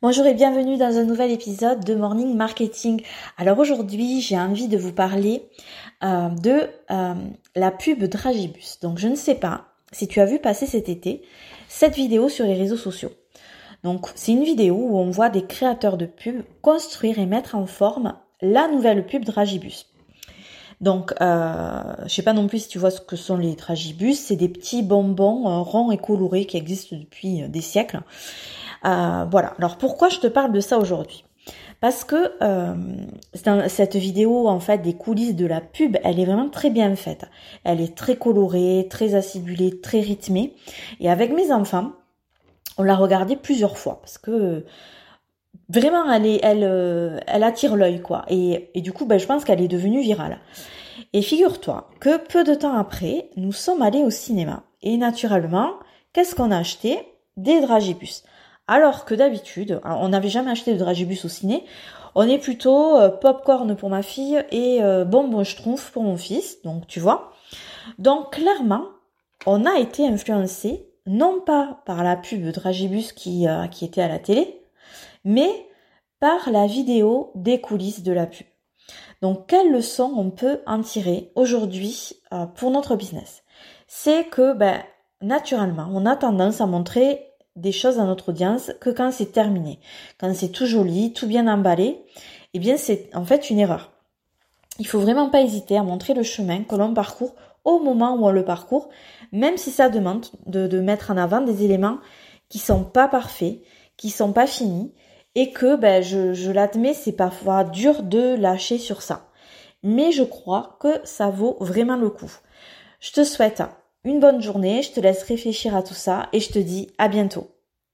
Bonjour et bienvenue dans un nouvel épisode de Morning Marketing. Alors aujourd'hui j'ai envie de vous parler euh, de euh, la pub Dragibus. Donc je ne sais pas si tu as vu passer cet été cette vidéo sur les réseaux sociaux. Donc c'est une vidéo où on voit des créateurs de pubs construire et mettre en forme la nouvelle pub Dragibus. Donc, euh, je sais pas non plus si tu vois ce que sont les dragibus. C'est des petits bonbons euh, ronds et colorés qui existent depuis des siècles. Euh, voilà. Alors pourquoi je te parle de ça aujourd'hui? Parce que euh, cette vidéo en fait des coulisses de la pub, elle est vraiment très bien faite. Elle est très colorée, très acidulée, très rythmée. Et avec mes enfants, on l'a regardée plusieurs fois parce que vraiment elle est, elle, euh, elle attire l'œil quoi. Et, et, du coup, ben, je pense qu'elle est devenue virale. Et figure-toi que peu de temps après, nous sommes allés au cinéma. Et naturellement, qu'est-ce qu'on a acheté? Des dragibus. Alors que d'habitude, on n'avait jamais acheté de dragibus au ciné, on est plutôt euh, popcorn pour ma fille et euh, bonbon schtroumpf pour mon fils, donc tu vois. Donc clairement, on a été influencé non pas par la pub Dragibus qui, euh, qui était à la télé, mais par la vidéo des coulisses de la pub. Donc quelle leçon on peut en tirer aujourd'hui pour notre business? C'est que ben, naturellement, on a tendance à montrer des choses à notre audience que quand c'est terminé. Quand c'est tout joli, tout bien emballé, eh bien c'est en fait une erreur. Il faut vraiment pas hésiter à montrer le chemin que l'on parcourt au moment où on le parcourt, même si ça demande de, mettre en avant des éléments qui sont pas parfaits, qui sont pas finis, et que ben, je, je l'admets, c'est parfois dur de lâcher sur ça. Mais je crois que ça vaut vraiment le coup. Je te souhaite une bonne journée, je te laisse réfléchir à tout ça et je te dis à bientôt.